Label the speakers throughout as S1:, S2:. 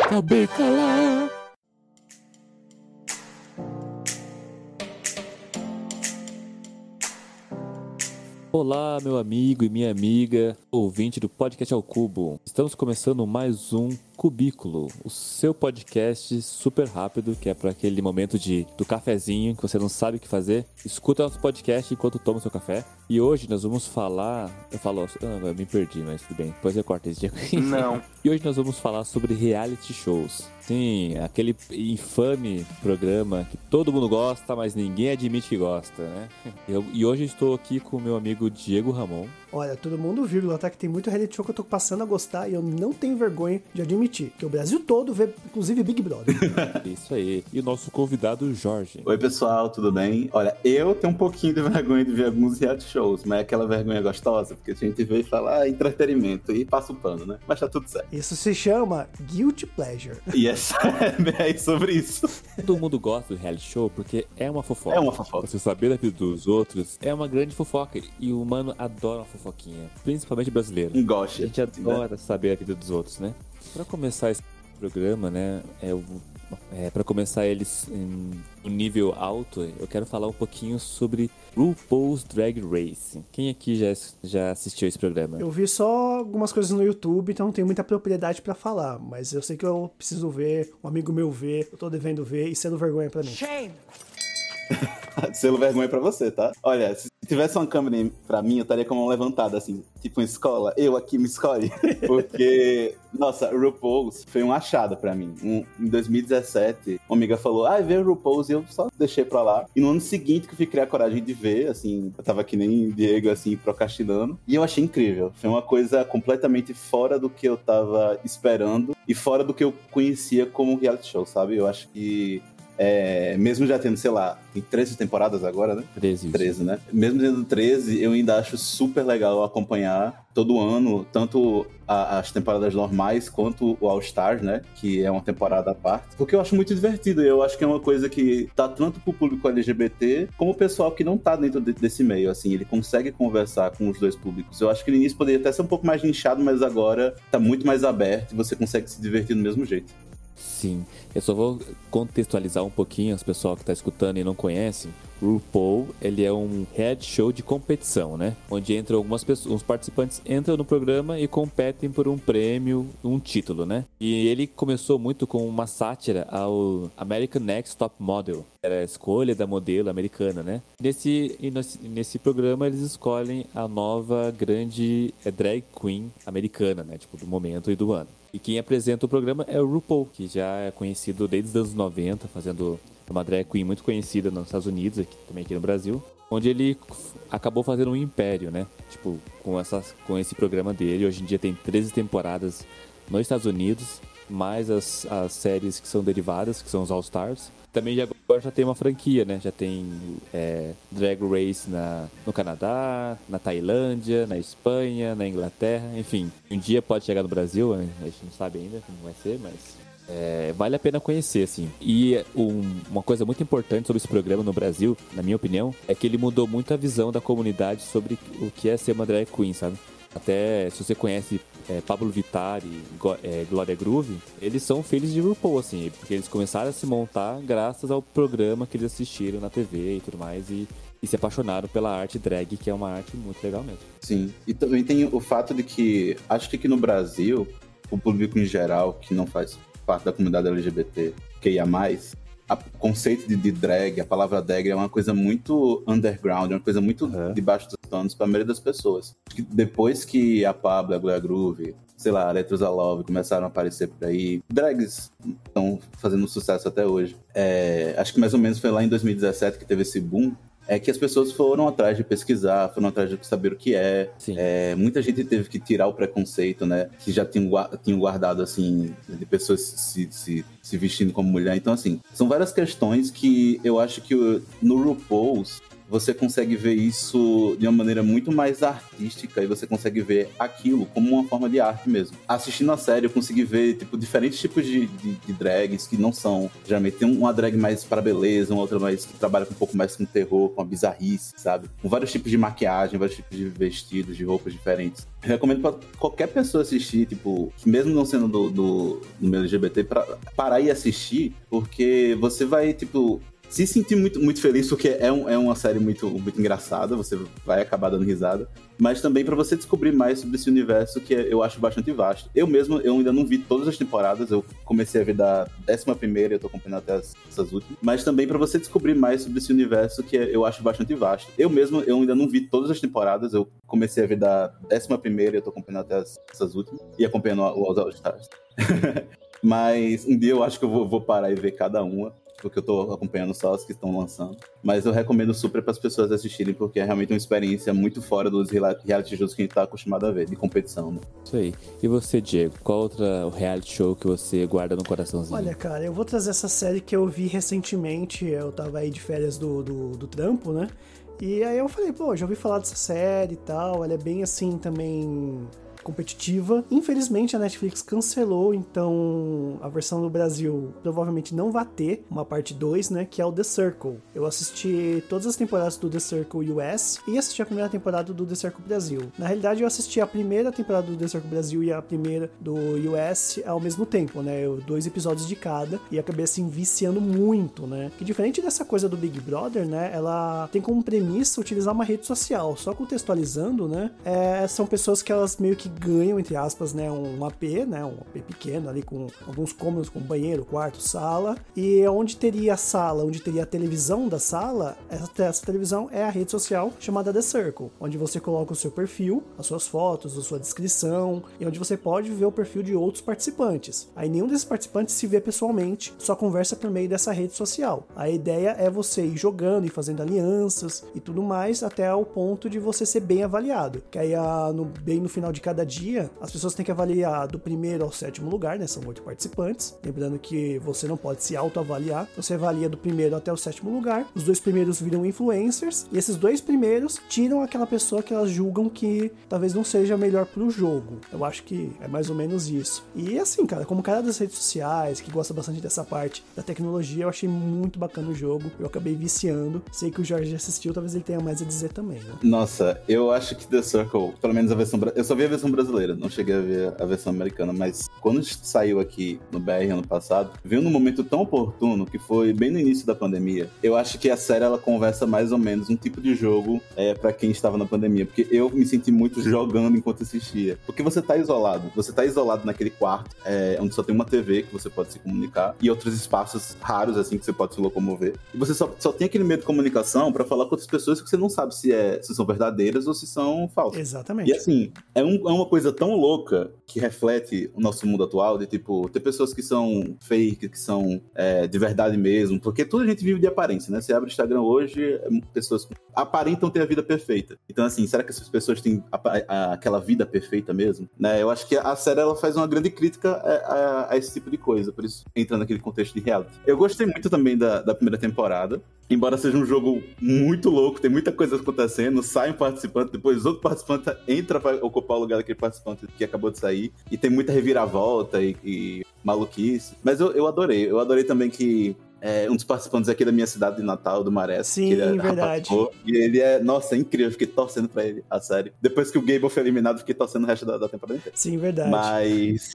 S1: Acabei calar. Olá, meu amigo e minha amiga, ouvinte do Podcast ao Cubo. Estamos começando mais um Cubículo, o seu podcast super rápido, que é para aquele momento de do cafezinho que você não sabe o que fazer. Escuta nosso podcast enquanto toma seu café. E hoje nós vamos falar. Eu falo, ah, eu me perdi, mas tudo bem. Depois eu corto esse dia.
S2: Não.
S1: e hoje nós vamos falar sobre reality shows. Sim, aquele infame programa que todo mundo gosta, mas ninguém admite que gosta, né? Eu, e hoje eu estou aqui com o meu amigo Diego Ramon.
S3: Olha, todo mundo, vírgula, tá? Que tem muito reality show que eu tô passando a gostar e eu não tenho vergonha de admitir. Que o Brasil todo vê, inclusive, Big Brother.
S1: Isso aí. E o nosso convidado, Jorge.
S2: Oi, pessoal, tudo bem? Olha, eu tenho um pouquinho de vergonha de ver alguns reality shows, mas é aquela vergonha gostosa, porque a gente vê e fala ah, entretenimento e passa o pano, né? Mas tá tudo certo.
S3: Isso se chama Guilty Pleasure.
S2: E essa é sobre isso.
S1: Todo mundo gosta do reality show porque é uma fofoca.
S2: É uma fofoca.
S1: Você saber da vida dos outros é uma grande fofoca. E o humano adora uma fofoquinha. Principalmente brasileiro.
S2: Gosta.
S1: A gente adora né? saber a vida dos outros, né? Pra começar esse programa, né? É, é, para começar eles no nível alto, eu quero falar um pouquinho sobre RuPaul's Drag Race. Quem aqui já, já assistiu esse programa?
S3: Eu vi só algumas coisas no YouTube, então não tenho muita propriedade para falar, mas eu sei que eu preciso ver, um amigo meu ver, eu tô devendo ver e sendo vergonha para mim. Shame!
S2: Selo vergonha pra você, tá? Olha, se tivesse uma câmera pra mim, eu estaria com a mão levantada, assim, tipo em escola. Eu aqui me escolhe. Porque, nossa, RuPaul's foi um achado pra mim. Um, em 2017, uma amiga falou, ah, vê RuPaul's, e eu só deixei pra lá. E no ano seguinte que eu fui criar coragem de ver, assim, eu tava que nem Diego, assim, procrastinando. E eu achei incrível. Foi uma coisa completamente fora do que eu tava esperando e fora do que eu conhecia como reality show, sabe? Eu acho que é, mesmo já tendo, sei lá, em 13 temporadas agora, né?
S1: 13.
S2: 13, né? Mesmo tendo 13, eu ainda acho super legal acompanhar todo ano, tanto a, as temporadas normais quanto o All Stars, né? Que é uma temporada à parte. Porque eu acho muito divertido. Eu acho que é uma coisa que tá tanto pro público LGBT como o pessoal que não tá dentro de, desse meio. Assim, ele consegue conversar com os dois públicos. Eu acho que no início poderia até ser um pouco mais nichado, mas agora tá muito mais aberto e você consegue se divertir do mesmo jeito.
S1: Sim, eu só vou contextualizar um pouquinho as pessoas que estão tá escutando e não conhecem. RuPaul, ele é um head show de competição, né? Onde entram algumas pessoas, os participantes entram no programa e competem por um prêmio, um título, né? E ele começou muito com uma sátira ao American Next Top Model. Era a escolha da modelo americana, né? Nesse, nesse programa eles escolhem a nova grande é, drag queen americana, né? Tipo, do momento e do ano. E quem apresenta o programa é o RuPaul, que já é conhecido desde os anos 90, fazendo uma drag queen muito conhecida nos Estados Unidos, aqui, também aqui no Brasil, onde ele acabou fazendo um império, né? Tipo, com, essa, com esse programa dele. Hoje em dia tem 13 temporadas nos Estados Unidos, mais as, as séries que são derivadas, que são os All Stars. Também já, agora já tem uma franquia, né? Já tem é, Drag Race na, no Canadá, na Tailândia, na Espanha, na Inglaterra, enfim. Um dia pode chegar no Brasil, a gente não sabe ainda como vai ser, mas é, vale a pena conhecer, assim. E um, uma coisa muito importante sobre esse programa no Brasil, na minha opinião, é que ele mudou muito a visão da comunidade sobre o que é ser uma drag queen, sabe? Até se você conhece é, Pablo Vittar e é, Glória Groove, eles são filhos de RuPaul, assim, porque eles começaram a se montar graças ao programa que eles assistiram na TV e tudo mais, e, e se apaixonaram pela arte drag, que é uma arte muito legal mesmo.
S2: Sim, e também tem o fato de que, acho que aqui no Brasil, o público em geral, que não faz parte da comunidade LGBT, que ia mais, o conceito de, de, drag, a palavra drag é uma coisa muito underground, é uma coisa muito uhum. debaixo dos panos para a maioria das pessoas. Depois que a Pablo, a Glória Groove, sei lá, a Letras Love começaram a aparecer por aí, drags estão fazendo sucesso até hoje. É, acho que mais ou menos foi lá em 2017 que teve esse boom é que as pessoas foram atrás de pesquisar, foram atrás de saber o que é. é muita gente teve que tirar o preconceito, né? Que já tinham, tinham guardado, assim, de pessoas se, se, se, vestindo como mulher. Então, assim, são várias questões que eu acho que no RuPaul's você consegue ver isso de uma maneira muito mais artística e você consegue ver aquilo como uma forma de arte mesmo. Assistindo a série, eu consegui ver, tipo, diferentes tipos de, de, de drags que não são. Geralmente tem uma drag mais para beleza, uma outra mais que trabalha um pouco mais com terror, com a bizarrice, sabe? Com vários tipos de maquiagem, vários tipos de vestidos, de roupas diferentes. Eu recomendo para qualquer pessoa assistir, tipo, mesmo não sendo do, do, do LGBT, pra parar e assistir, porque você vai, tipo, se sentir muito, muito feliz, porque é, um, é uma série muito, muito engraçada, você vai acabar dando risada, mas também para você descobrir mais sobre esse universo que eu acho bastante vasto. Eu mesmo, eu ainda não vi todas as temporadas, eu comecei a ver da décima primeira, eu tô acompanhando até as, essas últimas, mas também para você descobrir mais sobre esse universo que eu acho bastante vasto. Eu mesmo, eu ainda não vi todas as temporadas, eu comecei a ver da décima primeira, eu tô acompanhando até as, essas últimas, e acompanhando os All Stars. Mas um dia eu acho que eu vou, vou, parar e ver cada uma porque eu tô acompanhando só as que estão lançando. Mas eu recomendo super para as pessoas assistirem, porque é realmente uma experiência muito fora dos reality shows que a gente tá acostumado a ver, de competição, né?
S1: Isso aí. E você, Diego, qual outra reality show que você guarda no coraçãozinho?
S3: Olha, cara, eu vou trazer essa série que eu vi recentemente, eu tava aí de férias do, do, do trampo, né? E aí eu falei, pô, já ouvi falar dessa série e tal, ela é bem assim também competitiva. Infelizmente a Netflix cancelou, então a versão do Brasil provavelmente não vai ter uma parte 2, né, que é o The Circle. Eu assisti todas as temporadas do The Circle US e assisti a primeira temporada do The Circle Brasil. Na realidade eu assisti a primeira temporada do The Circle Brasil e a primeira do US ao mesmo tempo, né, dois episódios de cada e acabei assim viciando muito, né. Que diferente dessa coisa do Big Brother, né, ela tem como premissa utilizar uma rede social. Só contextualizando, né, é, são pessoas que elas meio que ganham, entre aspas, né, um AP, né, um AP pequeno ali com alguns cômodos, com banheiro, quarto, sala, e onde teria a sala, onde teria a televisão da sala, essa, essa televisão é a rede social chamada The Circle, onde você coloca o seu perfil, as suas fotos, a sua descrição, e onde você pode ver o perfil de outros participantes. Aí nenhum desses participantes se vê pessoalmente, só conversa por meio dessa rede social. A ideia é você ir jogando e fazendo alianças e tudo mais até o ponto de você ser bem avaliado. Que aí, no, bem no final de cada cada dia, as pessoas têm que avaliar do primeiro ao sétimo lugar, né? São oito participantes. Lembrando que você não pode se autoavaliar. Você avalia do primeiro até o sétimo lugar. Os dois primeiros viram influencers. E esses dois primeiros tiram aquela pessoa que elas julgam que talvez não seja melhor pro jogo. Eu acho que é mais ou menos isso. E assim, cara, como cara das redes sociais, que gosta bastante dessa parte da tecnologia, eu achei muito bacana o jogo. Eu acabei viciando. Sei que o Jorge assistiu, talvez ele tenha mais a dizer também, né?
S2: Nossa, eu acho que The Circle, pelo menos a versão. Eu só vi a versão brasileira, não cheguei a ver a versão americana, mas quando saiu aqui no BR ano passado, veio num momento tão oportuno que foi bem no início da pandemia. Eu acho que a série ela conversa mais ou menos um tipo de jogo é, para quem estava na pandemia, porque eu me senti muito jogando enquanto assistia. Porque você tá isolado, você tá isolado naquele quarto, é, onde só tem uma TV que você pode se comunicar e outros espaços raros assim que você pode se locomover. E você só, só tem aquele meio de comunicação para falar com outras pessoas que você não sabe se, é, se são verdadeiras ou se são falsas.
S3: Exatamente.
S2: E assim, é, um, é uma coisa tão louca que reflete o nosso mundo atual, de tipo, ter pessoas que são fake, que são é, de verdade mesmo, porque tudo a gente vive de aparência, né? Você abre o Instagram hoje, pessoas aparentam ter a vida perfeita. Então, assim, será que essas pessoas têm a, a, aquela vida perfeita mesmo? Né? Eu acho que a série ela faz uma grande crítica a, a, esse tipo de coisa, por isso entra naquele contexto de reality. Eu gostei muito também da, da primeira temporada, embora seja um jogo muito louco, tem muita coisa acontecendo, sai um participante, depois outro participante entra para ocupar o lugar daquele participante que acabou de sair, e tem muita reviravolta e, e maluquice. Mas eu, eu adorei, eu adorei também que é, um dos participantes aqui da minha cidade de Natal, do Maré.
S3: Sim,
S2: é
S3: verdade.
S2: e ele é, nossa, é incrível. Eu fiquei torcendo pra ele, a série. Depois que o Gable foi eliminado, fiquei torcendo o resto da, da temporada inteira.
S3: Sim, verdade.
S2: Mas.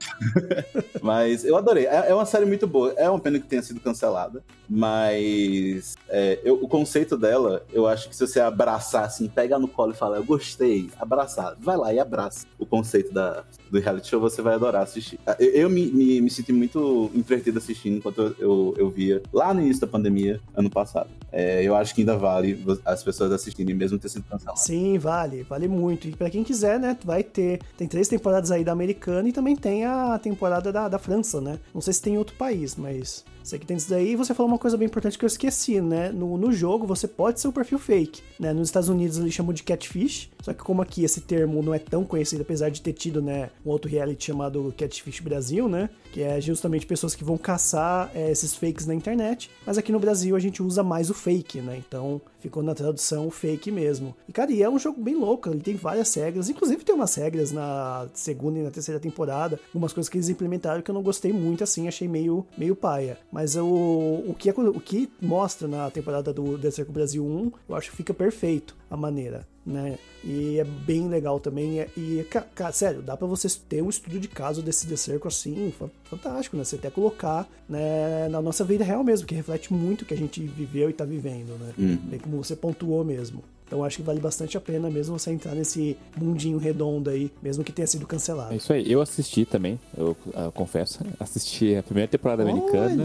S2: mas eu adorei. É, é, uma série muito boa. É uma pena que tenha sido cancelada. Mas. É, eu, o conceito dela, eu acho que se você abraçar, assim, pegar no colo e falar, eu gostei, abraçar, vai lá e abraça o conceito da, do reality show, você vai adorar assistir. Eu, eu me, me, me, senti muito entretido assistindo enquanto eu, eu, eu via lá no início da pandemia, ano passado. É, eu acho que ainda vale as pessoas assistirem, mesmo ter sido cancelado.
S3: Sim, vale, vale muito. E pra quem quiser, né, vai ter. Tem três temporadas aí da americana e também tem a temporada da, da França, né? Não sei se tem em outro país, mas Sei que tem isso daí. Você falou uma coisa bem importante que eu esqueci, né? No, no jogo você pode ser um perfil fake, né? Nos Estados Unidos eles chamam de catfish, só que como aqui esse termo não é tão conhecido, apesar de ter tido, né, um outro reality chamado Catfish Brasil, né? Que é justamente pessoas que vão caçar é, esses fakes na internet. Mas aqui no Brasil a gente usa mais o fake, né? Então Ficou na tradução fake mesmo. E, cara, e é um jogo bem louco, ele tem várias regras, inclusive tem umas regras na segunda e na terceira temporada, algumas coisas que eles implementaram que eu não gostei muito, assim, achei meio, meio paia. Mas o, o, que, o que mostra na temporada do Circle Brasil 1, eu acho que fica perfeito a maneira né? E é bem legal também. E, cara, sério, dá para você ter um estudo de caso desse The Circle assim, fantástico, né? Você até colocar né, na nossa vida real mesmo, que reflete muito o que a gente viveu e tá vivendo, né? Uhum. Bem como você pontuou mesmo. Então acho que vale bastante a pena mesmo você entrar nesse mundinho redondo aí, mesmo que tenha sido cancelado.
S1: É isso aí, eu assisti também, eu, eu confesso, assisti a primeira temporada Olha. americana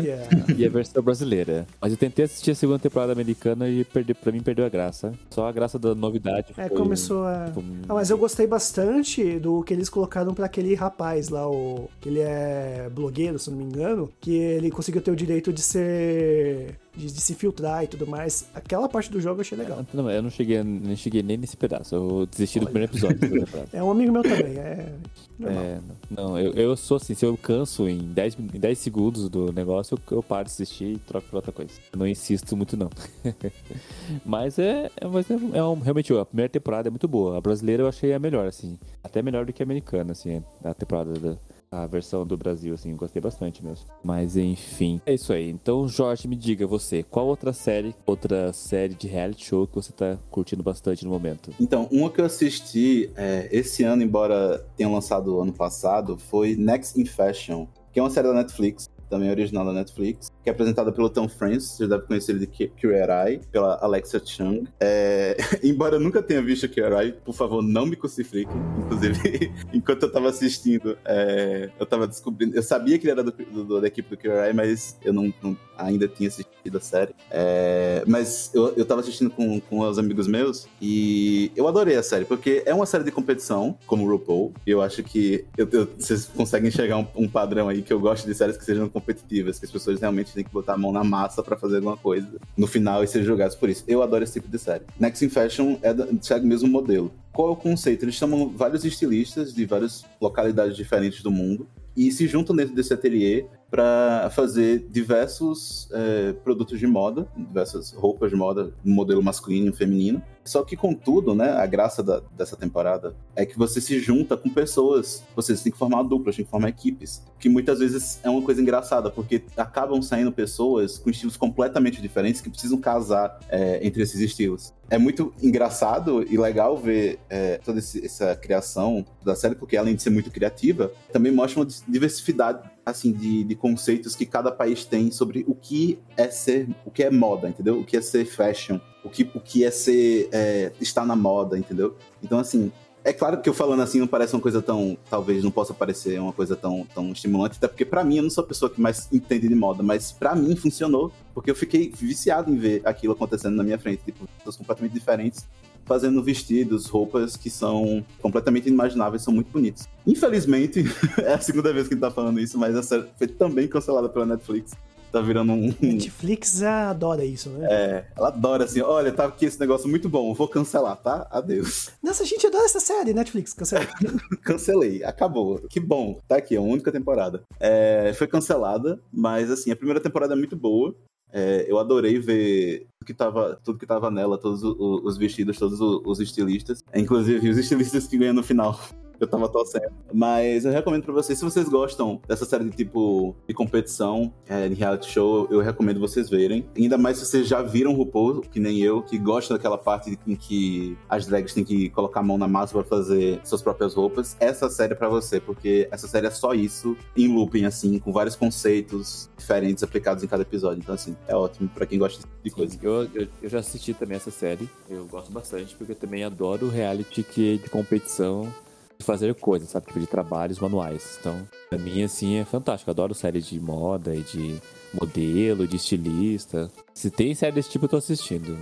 S1: e a versão brasileira. Mas eu tentei assistir a segunda temporada americana e perdi, pra mim perdeu a graça. Só a graça da novidade.
S3: É, foi... começou a. Ah, mas eu gostei bastante do que eles colocaram para aquele rapaz lá, o. que ele é blogueiro, se não me engano, que ele conseguiu ter o direito de ser de, de, se filtrar e tudo mais. Aquela parte do jogo eu achei legal.
S1: Não, eu não cheguei, não cheguei nem nesse pedaço. Eu desisti Olha. do primeiro episódio.
S3: é um amigo meu também. É, é
S1: não, eu, eu sou assim, se eu canso em 10, em 10 segundos do negócio, eu, eu paro de assistir e troco pra outra coisa. Eu não insisto muito, não. mas é, é, mas é, é um, realmente a primeira temporada é muito boa. A brasileira eu achei a melhor, assim. Até melhor do que a americana, assim, a temporada da a versão do Brasil, assim, gostei bastante mesmo. Mas enfim, é isso aí. Então, Jorge, me diga você, qual outra série, outra série de reality show que você tá curtindo bastante no momento?
S2: Então, uma que eu assisti é, esse ano, embora tenha lançado ano passado, foi Next in Fashion, que é uma série da Netflix também original da Netflix, que é apresentada pelo Tom Francis, você deve conhecer ele de Eye, pela Alexa Chung. É... Embora eu nunca tenha visto Eye, por favor, não me crucifiquem. Inclusive, enquanto eu tava assistindo, é... eu tava descobrindo. Eu sabia que ele era do, do, da equipe do Eye, mas eu não, não ainda tinha assistido a série. É... Mas eu, eu tava assistindo com, com os amigos meus e eu adorei a série, porque é uma série de competição, como o RuPaul, e eu acho que eu, eu, vocês conseguem enxergar um, um padrão aí que eu gosto de séries que sejam competitivas, que as pessoas realmente têm que botar a mão na massa para fazer alguma coisa no final e ser julgados por isso. Eu adoro esse tipo de série. Next in Fashion é segue o mesmo modelo. Qual é o conceito? Eles chamam vários estilistas de várias localidades diferentes do mundo e se juntam dentro desse ateliê para fazer diversos é, produtos de moda, diversas roupas de moda, modelo masculino e feminino. Só que, contudo, né, a graça da, dessa temporada é que você se junta com pessoas, vocês têm que formar duplas, têm que formar equipes, que muitas vezes é uma coisa engraçada, porque acabam saindo pessoas com estilos completamente diferentes que precisam casar é, entre esses estilos. É muito engraçado e legal ver é, toda essa criação da série, porque além de ser muito criativa, também mostra uma diversidade assim de, de, conceitos que cada país tem sobre o que é ser o que é moda entendeu? O que é ser fashion o que o que é ser é, estar na moda entendeu? Então assim é claro que eu falando assim não parece uma coisa tão talvez não possa parecer uma coisa tão, tão estimulante até porque para mim eu não sou a pessoa que mais entende de moda mas para mim funcionou porque eu fiquei viciado em ver aquilo acontecendo na minha frente tipo pessoas completamente diferentes fazendo vestidos, roupas que são completamente inimagináveis, são muito bonitos. Infelizmente, é a segunda vez que a gente tá falando isso, mas a série foi também cancelada pela Netflix. Tá virando um.
S3: Netflix adora isso, né?
S2: É, ela adora assim: olha, tá aqui esse negócio muito bom, vou cancelar, tá? Adeus.
S3: Nossa, a gente adora essa série, Netflix, cancelei.
S2: Cancelei, acabou. Que bom, tá aqui, é a única temporada. É, foi cancelada, mas assim, a primeira temporada é muito boa. É, eu adorei ver que, tava, tudo que tava nela, todos os vestidos, todos os estilistas. Inclusive, os estilistas que ganham no final eu tava torcendo. Mas eu recomendo pra vocês, se vocês gostam dessa série de tipo de competição, é, de reality show, eu recomendo vocês verem. Ainda mais se vocês já viram RuPaul, que nem eu, que gosta daquela parte em que as drags têm que colocar a mão na massa para fazer suas próprias roupas. Essa série é pra você, porque essa série é só isso, em looping, assim, com vários conceitos diferentes aplicados em cada episódio. Então, assim, é ótimo pra quem gosta de coisa.
S1: Eu, eu, eu já assisti também essa série, eu gosto bastante, porque eu também adoro reality que, de competição fazer coisas, sabe? Tipo, de trabalhos manuais. Então, pra mim, assim, é fantástico. Eu adoro séries de moda e de modelo, de estilista. Se tem série desse tipo, eu tô assistindo.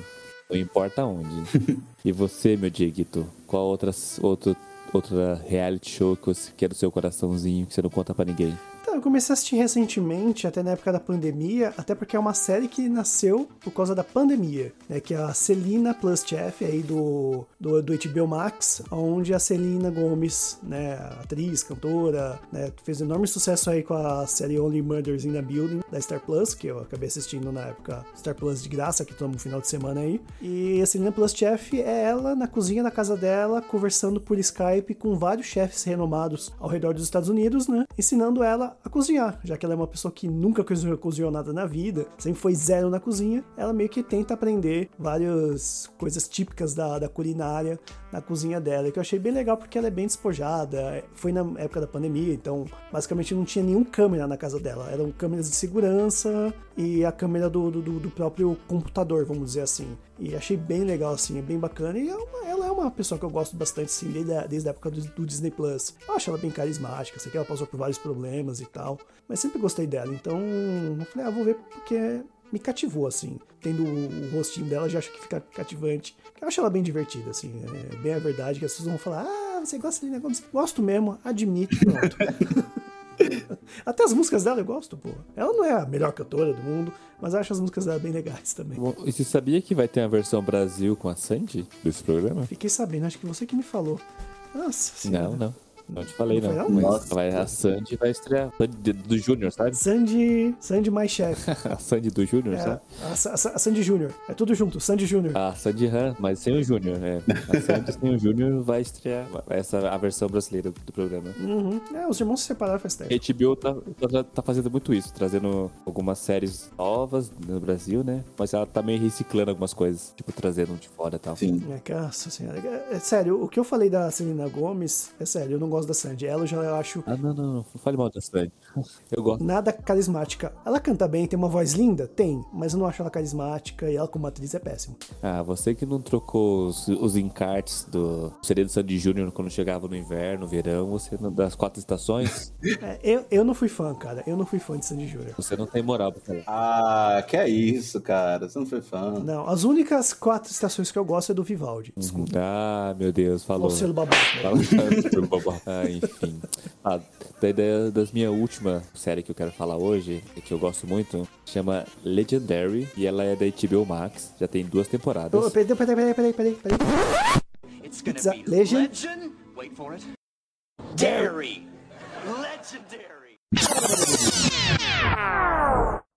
S1: Não importa onde. e você, meu Dieguito, qual outras, outro, outra reality show que, você, que é do seu coraçãozinho que você não conta para ninguém?
S3: Eu comecei a assistir recentemente, até na época da pandemia, até porque é uma série que nasceu por causa da pandemia, né? Que é a Celina Plus Chef aí do, do, do HBO Max, onde a Celina Gomes, né, atriz, cantora, né, fez enorme sucesso aí com a série Only Murders in the Building da Star Plus, que eu acabei assistindo na época Star Plus de graça, que estamos no final de semana aí. E a Celina Plus Chef é ela na cozinha da casa dela, conversando por Skype com vários chefes renomados ao redor dos Estados Unidos, né? Ensinando ela a cozinhar, já que ela é uma pessoa que nunca cozinhou, cozinhou nada na vida, sempre foi zero na cozinha, ela meio que tenta aprender várias coisas típicas da, da culinária na cozinha dela, que eu achei bem legal porque ela é bem despojada, foi na época da pandemia, então basicamente não tinha nenhum câmera na casa dela, eram câmeras de segurança e a câmera do, do, do próprio computador, vamos dizer assim. E achei bem legal, assim, é bem bacana. E é uma, ela é uma pessoa que eu gosto bastante, assim, desde a, desde a época do, do, Disney Plus. Eu acho ela bem carismática, sei que ela passou por vários problemas e tal. Mas sempre gostei dela. Então, eu falei, ah, vou ver porque me cativou, assim. Tendo o, o rostinho dela, já acho que fica cativante. Eu acho ela bem divertida, assim. É bem a verdade que as pessoas vão falar, ah, você gosta de negócio? Gosto mesmo, admito, pronto. Até as músicas dela eu gosto, pô. Ela não é a melhor cantora do mundo, mas acho as músicas dela bem legais também.
S1: E você sabia que vai ter a versão Brasil com a Sandy desse programa?
S3: Fiquei sabendo, acho que você que me falou. Nossa senhora.
S1: Não, não. Não te falei, não. não. Nossa, vai, a Sandy vai estrear. Sandy do Júnior, sabe?
S3: Sandy. Sandy mais chefe.
S1: a Sandy do Júnior, é, sabe?
S3: A, a, a Sandy Júnior. É tudo junto, Sandy Júnior.
S1: A Sandy Han, mas sem o Júnior, é. A Sandy sem o Júnior vai estrear essa a versão brasileira do programa.
S3: Uhum. É, os irmãos se separaram faz tempo.
S1: A HBO tá, tá, tá, fazendo muito isso, trazendo algumas séries novas no Brasil, né? Mas ela tá meio reciclando algumas coisas, tipo, trazendo de fora e tal.
S2: Sim.
S3: É, nossa senhora. É, é, sério, o que eu falei da Selena Gomes, é sério, eu não gosto da Sandy. Ela já eu acho.
S1: Ah, não, não. Não fale mal da Sandy. Eu gosto.
S3: Nada carismática. Ela canta bem, tem uma voz linda? Tem. Mas eu não acho ela carismática e ela como atriz é péssima.
S1: Ah, você que não trocou os, os encartes do seria do Sandy Júnior quando chegava no inverno, no verão, você das quatro estações?
S3: é, eu, eu não fui fã, cara. Eu não fui fã de Sandy Júnior.
S1: Você não tem moral pra falar.
S2: Ah, que é isso, cara. Você não foi fã.
S3: Não, as únicas quatro estações que eu gosto é do Vivaldi. Desculpa.
S1: Ah, meu Deus, falou.
S3: O selo babaca.
S1: ah, enfim. Ah, daí das minha última série que eu quero falar hoje, que eu gosto muito, chama Legendary, e ela é da HBO Max, já tem duas temporadas.
S3: Oh, peraí, peraí, peraí, peraí, peraí, peraí. It's gonna be Legend? legend? Wait for it. Dairy! Legendary!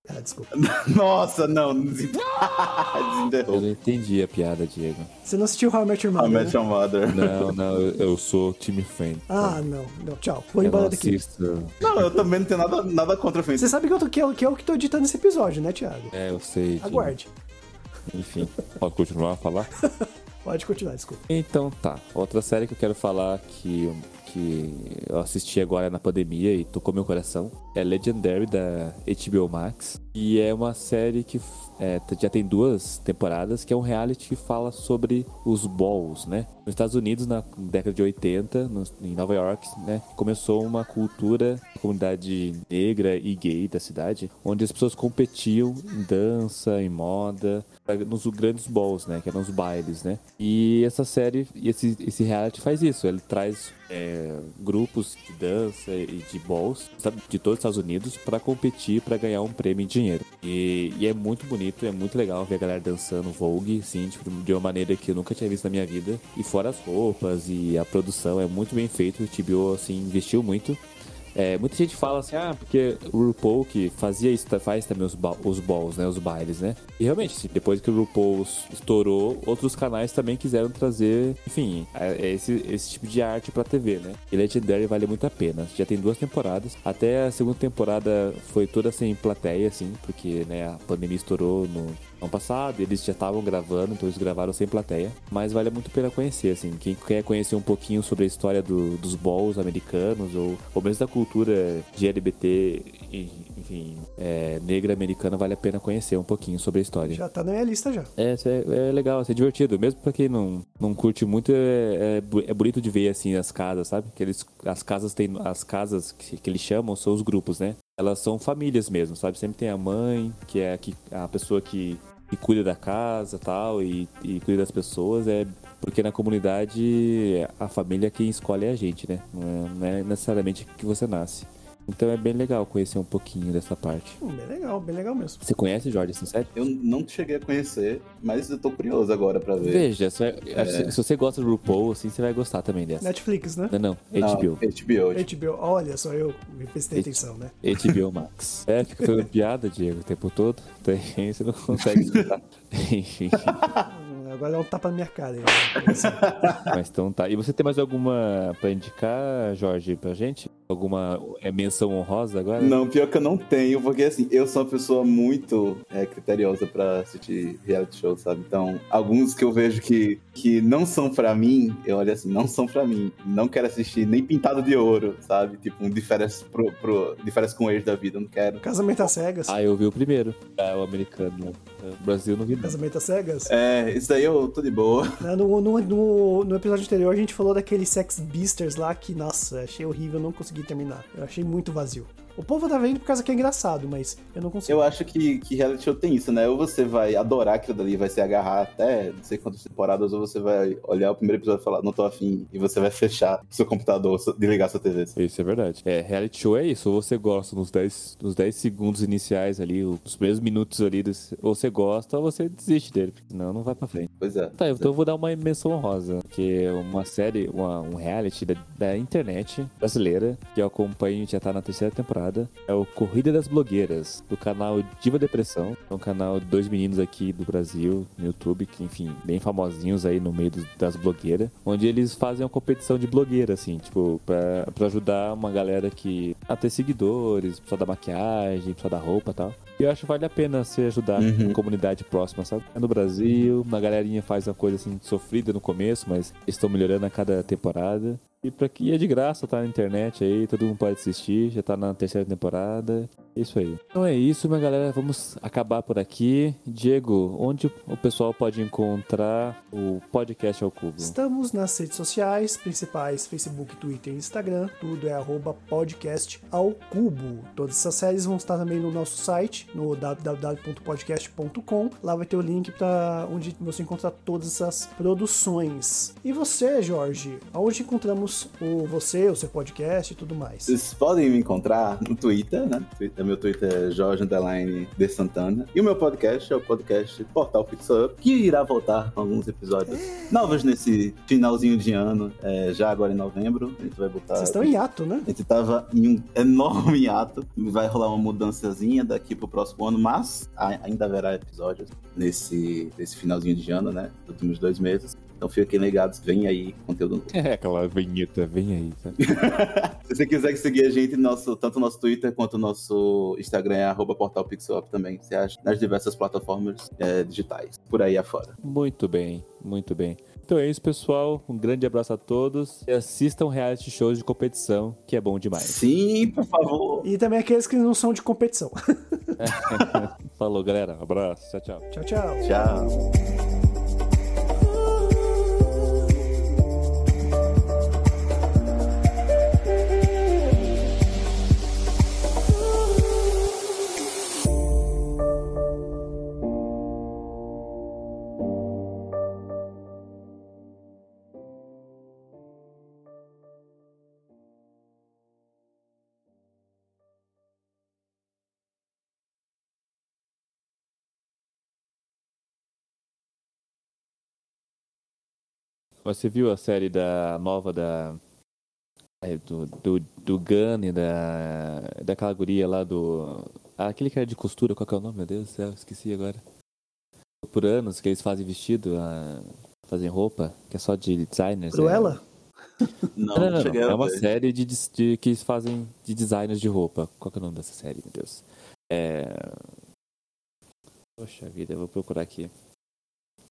S3: Ah, desculpa.
S2: Nossa, não. Desenterrou.
S1: Eu não entendi a piada, Diego.
S3: Você não assistiu How I Met Your Mother?
S2: How I Met Your Mother.
S1: Não, não, eu, sou time fan.
S3: Ah, não. Não, tchau. Vou eu embora daqui.
S2: Assisto. Não, eu também não tenho nada, nada contra o
S3: Você sabe que eu, tô, que, eu, que eu que tô editando esse episódio, né, Thiago?
S1: É, eu sei.
S3: Aguarde.
S1: Enfim, pode continuar a falar?
S3: pode continuar, desculpa.
S1: Então tá. Outra série que eu quero falar que que eu assisti agora na pandemia e tocou meu coração. É Legendary da HBO Max. E é uma série que é, já tem duas temporadas, que é um reality que fala sobre os balls, né? Nos Estados Unidos, na década de 80, no, em Nova York, né? Começou uma cultura, comunidade negra e gay da cidade, onde as pessoas competiam em dança, em moda, nos grandes balls, né? Que eram os bailes, né? E essa série, esse, esse reality faz isso. Ele traz é, grupos de dança e de balls de todos os Estados Unidos para competir, para ganhar um prêmio em dinheiro. E, e, é muito bonito, é muito legal ver a galera dançando Vogue, sim, tipo, de uma maneira que eu nunca tinha visto na minha vida. E fora as roupas e a produção, é muito bem feito. O TBO, assim, investiu muito. É, muita gente fala assim, ah, porque o RuPaul que fazia isso, faz também os, os balls, né? Os bailes, né? E realmente, assim, depois que o RuPaul estourou, outros canais também quiseram trazer, enfim, esse, esse tipo de arte pra TV, né? E Legendary vale muito a pena. Já tem duas temporadas. Até a segunda temporada foi toda sem plateia, assim, porque né, a pandemia estourou no ano passado, eles já estavam gravando, então eles gravaram sem plateia. Mas vale muito a pena conhecer, assim. Quem quer conhecer um pouquinho sobre a história do, dos balls americanos, ou, ou mesmo da cultura de LGBT, enfim, é, negra americana, vale a pena conhecer um pouquinho sobre a história.
S3: Já tá na minha lista já.
S1: É, é, é legal, é divertido. Mesmo pra quem não, não curte muito, é, é, é, bonito de ver, assim, as casas, sabe? Que eles, as casas tem, as casas que, que eles chamam são os grupos, né? Elas são famílias mesmo, sabe? Sempre tem a mãe, que é a, a pessoa que que cuida da casa tal, e, e cuida das pessoas, é porque na comunidade a família é quem escolhe a gente, né? É, não é necessariamente que você nasce. Então é bem legal conhecer um pouquinho dessa parte.
S3: Hum, bem legal, bem legal mesmo.
S1: Você conhece, Jorge, série?
S2: Eu não cheguei a conhecer, mas eu tô curioso agora pra ver.
S1: Veja, se, é. se você gosta do RuPaul, assim, você vai gostar também dessa.
S3: Netflix, né?
S1: Não, não, HBO.
S2: HBO.
S3: HBO, olha, só eu me prestei atenção, né?
S1: HBO Max. É, fica fazendo piada, Diego, o tempo todo. Tem, você não consegue escutar. Enfim.
S3: Agora dá um tapa na minha cara. Aí,
S1: Mas então tá. E você tem mais alguma pra indicar, Jorge, pra gente? Alguma é, menção honrosa agora?
S2: Não, pior que eu não tenho, porque assim, eu sou uma pessoa muito é, criteriosa pra assistir reality show, sabe? Então, alguns que eu vejo que, que não são pra mim, eu olho assim, não são pra mim. Não quero assistir nem Pintado de Ouro, sabe? Tipo, um diferença, pro, pro, diferença com o ex da vida, eu não quero.
S3: Casamento às cegas.
S1: Ah, eu vi o primeiro. É, o americano. O Brasil não vi. Não.
S3: Casamento às cegas?
S2: É, isso daí eu tô de boa.
S3: No, no, no, no episódio anterior a gente falou daquele Sex Beasters lá que, nossa, achei horrível, não consegui terminar. Eu achei muito vazio. O povo tá vendo por causa que é engraçado, mas eu não consigo.
S2: Eu acho que, que reality show tem isso, né? Ou você vai adorar aquilo dali, vai se agarrar até não sei quantas temporadas, ou você vai olhar o primeiro episódio e falar, não tô afim, e você vai fechar seu computador, desligar sua TV.
S1: Isso é verdade. É, reality show é isso. Ou você gosta nos 10, nos 10 segundos iniciais ali, os primeiros minutos ali, ou você gosta, ou você desiste dele, porque senão não vai pra frente.
S2: Pois é.
S1: Tá, então eu vou dar uma menção honrosa, que é uma série, uma, um reality da, da internet brasileira, que eu acompanho, já tá na terceira temporada é o Corrida das Blogueiras, do canal Diva Depressão. É um canal de dois meninos aqui do Brasil, no YouTube, que, enfim, bem famosinhos aí no meio das blogueiras, onde eles fazem uma competição de blogueira, assim, tipo, pra, pra ajudar uma galera que a ter seguidores, pessoal da maquiagem, pessoal da roupa e tal. E eu acho que vale a pena se ajudar uhum. a comunidade próxima, sabe? É no Brasil, uma galerinha faz uma coisa assim sofrida no começo, mas estão melhorando a cada temporada. E pra que é de graça, tá na internet aí, todo mundo pode assistir, já tá na terceira temporada. É isso aí. Então é isso, minha galera. Vamos acabar por aqui. Diego, onde o pessoal pode encontrar o podcast ao cubo?
S3: Estamos nas redes sociais principais, Facebook, Twitter e Instagram. Tudo é arroba podcast ao cubo. Todas essas séries vão estar também no nosso site, no www.podcast.com. Lá vai ter o link para onde você encontrar todas essas produções. E você, Jorge, aonde encontramos o você, o seu podcast e tudo mais.
S2: Vocês podem me encontrar no Twitter, né? Twitter, meu Twitter é Jorge de Santana. E o meu podcast é o podcast Portal Fix Up, que irá voltar com alguns episódios novos nesse finalzinho de ano, é, já agora em novembro. A gente vai botar.
S3: Vocês estão em ato, né?
S2: A gente tava em um enorme ato. Vai rolar uma mudançazinha daqui pro próximo ano, mas ainda haverá episódios nesse, nesse finalzinho de ano, né? Nos últimos dois meses. Então fiquem ligados, vem aí conteúdo novo.
S1: É, aquela vinheta, vem aí. Tá?
S2: Se você quiser seguir a gente, nosso, tanto nosso Twitter quanto o nosso Instagram é arroba portalpixelup também, você acha nas diversas plataformas é, digitais, por aí afora.
S1: Muito bem, muito bem. Então é isso, pessoal. Um grande abraço a todos. E assistam reality shows de competição, que é bom demais.
S2: Sim, por favor.
S3: E também aqueles que não são de competição.
S1: Falou, galera. Um abraço. Tchau, tchau.
S3: Tchau, tchau.
S2: Tchau.
S1: Você viu a série da nova da. É, do, do, do Gun e da. Daquela guria lá do. Ah, aquele cara de costura, qual que é o nome? Meu Deus do céu, esqueci agora. Por anos que eles fazem vestido, a, fazem roupa, que é só de designers.
S3: Cruella?
S1: É... Não, não, não, não, É uma série de, de, que eles fazem de designers de roupa. Qual que é o nome dessa série, meu Deus? É. Poxa vida, eu vou procurar aqui.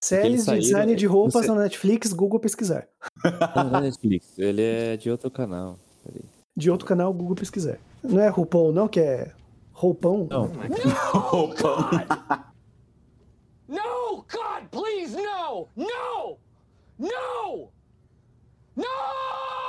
S3: Séries de design de roupas na Netflix, Google pesquisar.
S1: Não, não é Netflix, ele é de outro canal.
S3: De outro canal, Google pesquisar. Não é roupão, não, que é roupão?
S1: Não.
S2: roupão.
S4: No, God, please, no! No! No! No!